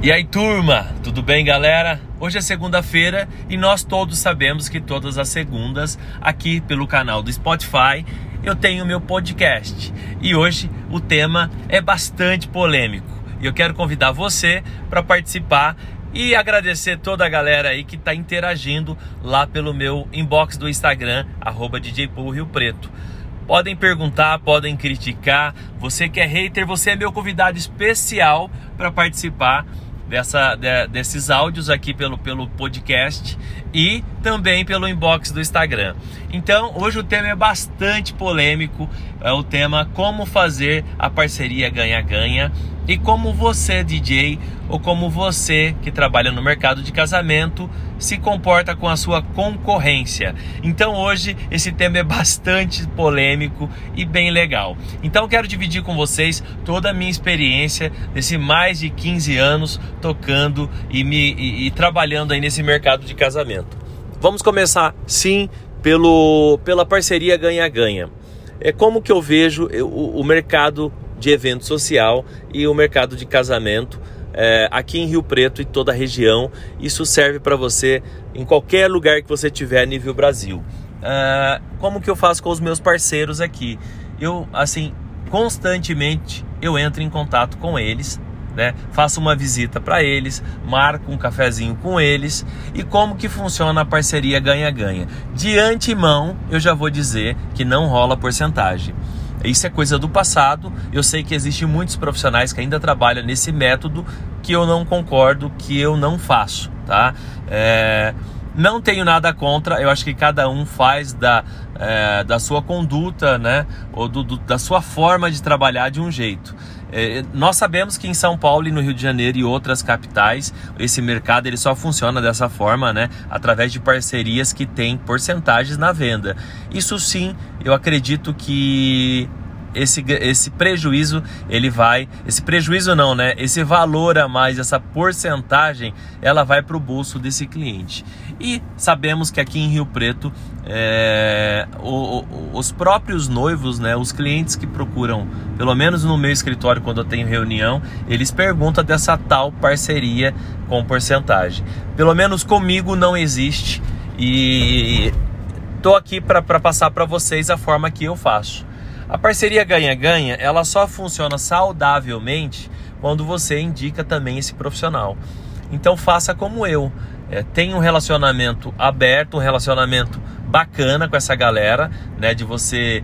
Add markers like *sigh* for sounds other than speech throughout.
E aí, turma, tudo bem, galera? Hoje é segunda-feira e nós todos sabemos que todas as segundas, aqui pelo canal do Spotify, eu tenho meu podcast. E hoje o tema é bastante polêmico. E eu quero convidar você para participar e agradecer toda a galera aí que está interagindo lá pelo meu inbox do Instagram, arroba Rio Preto. Podem perguntar, podem criticar. Você que é hater, você é meu convidado especial para participar dessa, de, desses áudios aqui pelo, pelo podcast e também pelo inbox do Instagram. Então, hoje o tema é bastante polêmico, é o tema como fazer a parceria ganha-ganha e como você, DJ, ou como você que trabalha no mercado de casamento, se comporta com a sua concorrência. Então hoje esse tema é bastante polêmico e bem legal. Então quero dividir com vocês toda a minha experiência desse mais de 15 anos tocando e me e, e trabalhando aí nesse mercado de casamento. Vamos começar sim pelo pela parceria ganha-ganha. É como que eu vejo o, o mercado de evento social e o mercado de casamento é, aqui em Rio Preto e toda a região. Isso serve para você em qualquer lugar que você tiver nível Brasil. É, como que eu faço com os meus parceiros aqui? Eu, assim, constantemente eu entro em contato com eles, né? Faço uma visita para eles, marco um cafezinho com eles e como que funciona a parceria ganha-ganha. De antemão, eu já vou dizer que não rola porcentagem. Isso é coisa do passado. Eu sei que existem muitos profissionais que ainda trabalham nesse método que eu não concordo, que eu não faço, tá? É, não tenho nada contra, eu acho que cada um faz da, é, da sua conduta, né? Ou do, do, da sua forma de trabalhar de um jeito. É, nós sabemos que em São Paulo e no Rio de Janeiro e outras capitais, esse mercado ele só funciona dessa forma, né? Através de parcerias que têm porcentagens na venda. Isso sim, eu acredito que esse, esse prejuízo ele vai, esse prejuízo não, né? Esse valor a mais, essa porcentagem, ela vai para o bolso desse cliente. E sabemos que aqui em Rio Preto, é, o, o, os próprios noivos, né, os clientes que procuram, pelo menos no meu escritório quando eu tenho reunião, eles perguntam dessa tal parceria com porcentagem. Pelo menos comigo não existe e tô aqui para passar para vocês a forma que eu faço. A parceria ganha-ganha, ela só funciona saudavelmente quando você indica também esse profissional. Então faça como eu. É, tenha um relacionamento aberto, um relacionamento bacana com essa galera, né? De você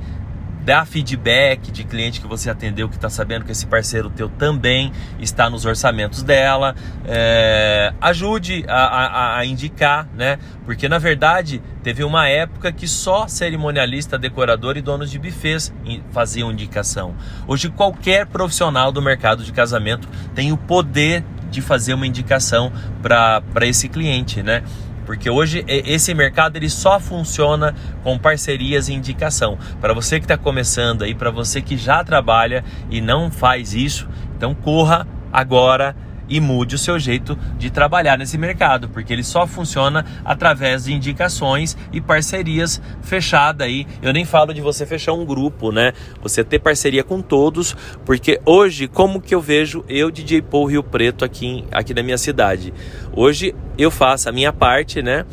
dar feedback de cliente que você atendeu, que está sabendo que esse parceiro teu também está nos orçamentos dela. É, ajude a, a, a, indicar, né? Porque na verdade teve uma época que só cerimonialista, decorador e donos de bufês faziam indicação. Hoje qualquer profissional do mercado de casamento tem o poder de fazer uma indicação para esse cliente, né? Porque hoje esse mercado ele só funciona com parcerias e indicação. Para você que está começando aí, para você que já trabalha e não faz isso, então corra agora e mude o seu jeito de trabalhar nesse mercado, porque ele só funciona através de indicações e parcerias fechadas aí. Eu nem falo de você fechar um grupo, né? Você ter parceria com todos, porque hoje, como que eu vejo eu, DJ Paul Rio Preto, aqui, aqui na minha cidade? Hoje eu faço a minha parte, né?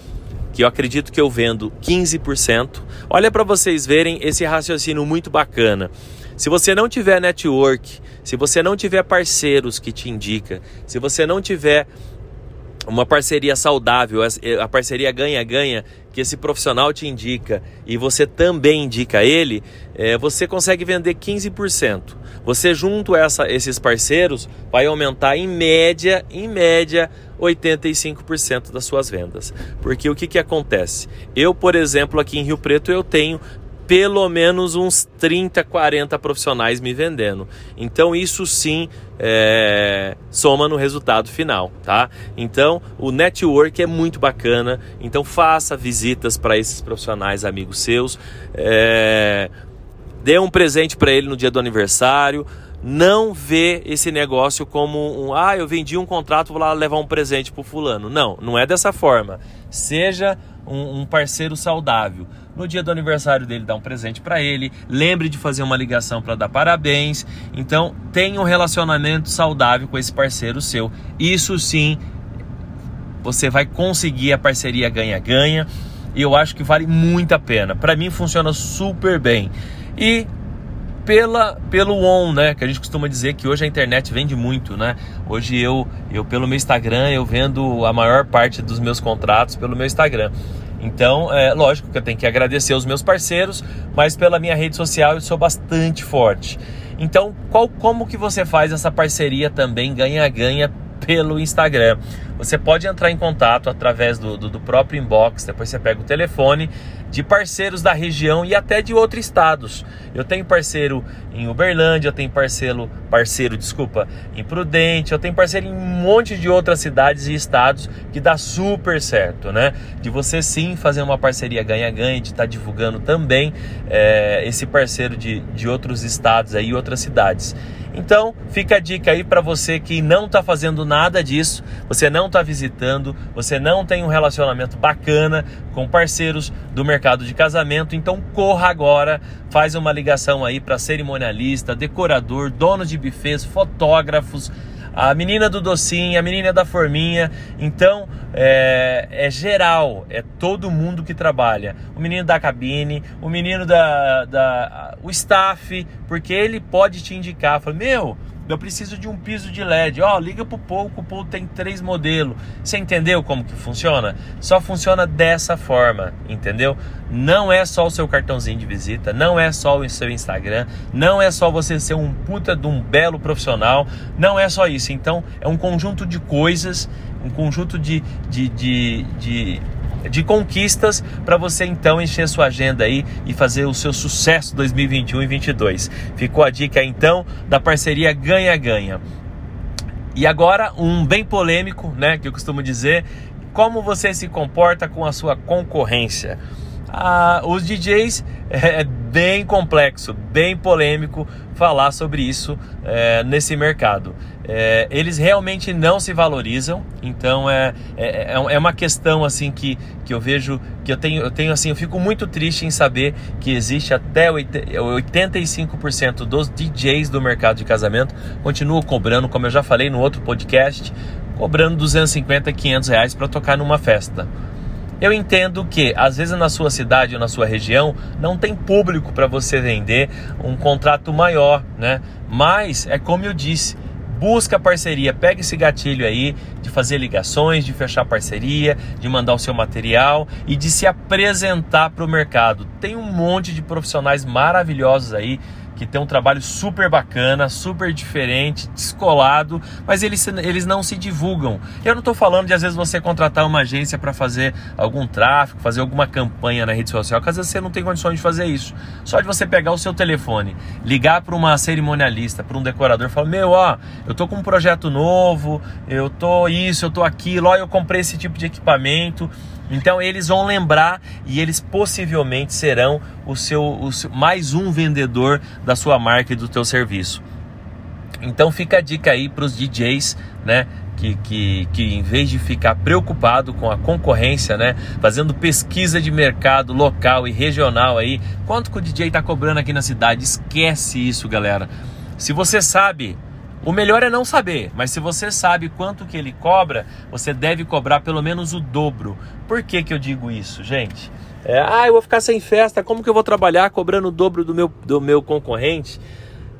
que eu acredito que eu vendo 15%. Olha para vocês verem esse raciocínio muito bacana. Se você não tiver network, se você não tiver parceiros que te indica, se você não tiver uma parceria saudável, a parceria ganha-ganha, que esse profissional te indica e você também indica ele, é, você consegue vender 15%. Você junto essa, esses parceiros vai aumentar em média, em média, 85% das suas vendas. Porque o que, que acontece? Eu, por exemplo, aqui em Rio Preto, eu tenho pelo menos uns 30, 40 profissionais me vendendo. Então isso sim é, soma no resultado final, tá? Então o network é muito bacana. Então faça visitas para esses profissionais amigos seus. É, dê um presente para ele no dia do aniversário não vê esse negócio como um, ah, eu vendi um contrato, vou lá levar um presente pro fulano. Não, não é dessa forma. Seja um, um parceiro saudável. No dia do aniversário dele, dá um presente para ele. Lembre de fazer uma ligação para dar parabéns. Então, tenha um relacionamento saudável com esse parceiro seu. Isso sim, você vai conseguir a parceria ganha-ganha. E eu acho que vale muito a pena. Para mim, funciona super bem. E pela, pelo on, né? Que a gente costuma dizer que hoje a internet vende muito, né? Hoje eu, eu pelo meu Instagram, eu vendo a maior parte dos meus contratos pelo meu Instagram. Então, é lógico que eu tenho que agradecer os meus parceiros, mas pela minha rede social eu sou bastante forte. Então, qual, como que você faz essa parceria também ganha-ganha pelo Instagram? Você pode entrar em contato através do, do, do próprio inbox, depois você pega o telefone de parceiros da região e até de outros estados. Eu tenho parceiro em Uberlândia, eu tenho parceiro, parceiro, desculpa, em Prudente, eu tenho parceiro em um monte de outras cidades e estados que dá super certo, né? De você sim fazer uma parceria ganha-ganha, de estar tá divulgando também é, esse parceiro de, de outros estados aí, outras cidades. Então, fica a dica aí para você que não está fazendo nada disso, você não está visitando, você não tem um relacionamento bacana com parceiros do mercado de casamento, então corra agora, faz uma ligação aí para cerimonialista, decorador, dono de bufês, fotógrafos, a menina do docinho, a menina da forminha. Então é, é, geral, é todo mundo que trabalha. O menino da cabine, o menino da, da o staff, porque ele pode te indicar, fala, meu, eu preciso de um piso de LED. Ó, oh, liga pro Paul, o Paul tem três modelos. Você entendeu como que funciona? Só funciona dessa forma, entendeu? Não é só o seu cartãozinho de visita, não é só o seu Instagram, não é só você ser um puta de um belo profissional, não é só isso. Então, é um conjunto de coisas, um conjunto de, de, de, de de conquistas para você então encher sua agenda aí e fazer o seu sucesso 2021 e 2022. Ficou a dica então da parceria ganha-ganha. E agora um bem polêmico, né, que eu costumo dizer, como você se comporta com a sua concorrência. Ah, os DJs *laughs* é bem complexo, bem polêmico falar sobre isso é, nesse mercado. É, eles realmente não se valorizam, então é, é, é, é uma questão assim que, que eu vejo que eu tenho, eu tenho assim, eu fico muito triste em saber que existe até 85% dos DJs do mercado de casamento continuam cobrando, como eu já falei no outro podcast, cobrando 250, 500 reais para tocar numa festa. Eu entendo que às vezes na sua cidade ou na sua região não tem público para você vender um contrato maior, né? Mas é como eu disse, busca parceria, pega esse gatilho aí de fazer ligações, de fechar parceria, de mandar o seu material e de se apresentar para o mercado. Tem um monte de profissionais maravilhosos aí que tem um trabalho super bacana, super diferente, descolado, mas eles, eles não se divulgam. Eu não estou falando de às vezes você contratar uma agência para fazer algum tráfego, fazer alguma campanha na rede social, às vezes você não tem condições de fazer isso. Só de você pegar o seu telefone, ligar para uma cerimonialista, para um decorador, falar: Meu, ó, eu tô com um projeto novo, eu tô isso, eu tô aquilo, ó, eu comprei esse tipo de equipamento. Então eles vão lembrar e eles possivelmente serão o seu, o seu, mais um vendedor da sua marca e do teu serviço. Então fica a dica aí para os DJs, né? Que, que, que em vez de ficar preocupado com a concorrência, né? Fazendo pesquisa de mercado local e regional aí, quanto que o DJ está cobrando aqui na cidade? Esquece isso, galera. Se você sabe o melhor é não saber, mas se você sabe quanto que ele cobra, você deve cobrar pelo menos o dobro. Por que, que eu digo isso, gente? É, ah, eu vou ficar sem festa, como que eu vou trabalhar cobrando o dobro do meu, do meu concorrente?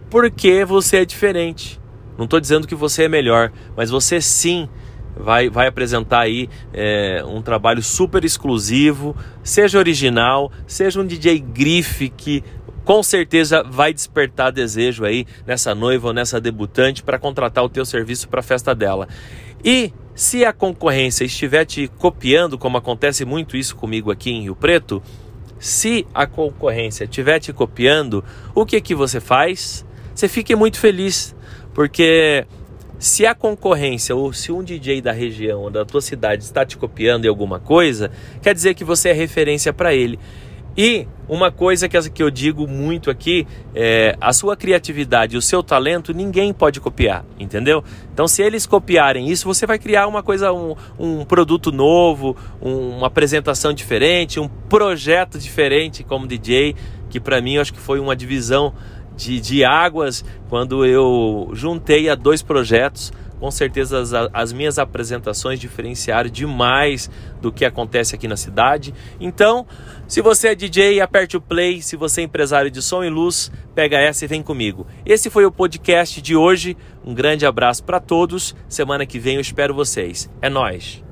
Porque você é diferente. Não estou dizendo que você é melhor, mas você sim vai, vai apresentar aí é, um trabalho super exclusivo, seja original, seja um DJ grife que com certeza vai despertar desejo aí nessa noiva ou nessa debutante para contratar o teu serviço para a festa dela. E se a concorrência estiver te copiando, como acontece muito isso comigo aqui em Rio Preto, se a concorrência estiver te copiando, o que que você faz? Você fique muito feliz, porque se a concorrência ou se um DJ da região ou da tua cidade está te copiando em alguma coisa, quer dizer que você é referência para ele. E uma coisa que eu digo muito aqui é a sua criatividade, o seu talento, ninguém pode copiar, entendeu? Então, se eles copiarem isso, você vai criar uma coisa, um, um produto novo, um, uma apresentação diferente, um projeto diferente como DJ, que para mim eu acho que foi uma divisão de, de águas quando eu juntei a dois projetos com certeza as, as, minhas apresentações diferenciaram demais do que acontece aqui na cidade. Então, se você é DJ, aperte o play. Se você é empresário de som e luz, pega essa e vem comigo. Esse foi o podcast de hoje. Um grande abraço para todos. Semana que vem eu espero vocês. É nós.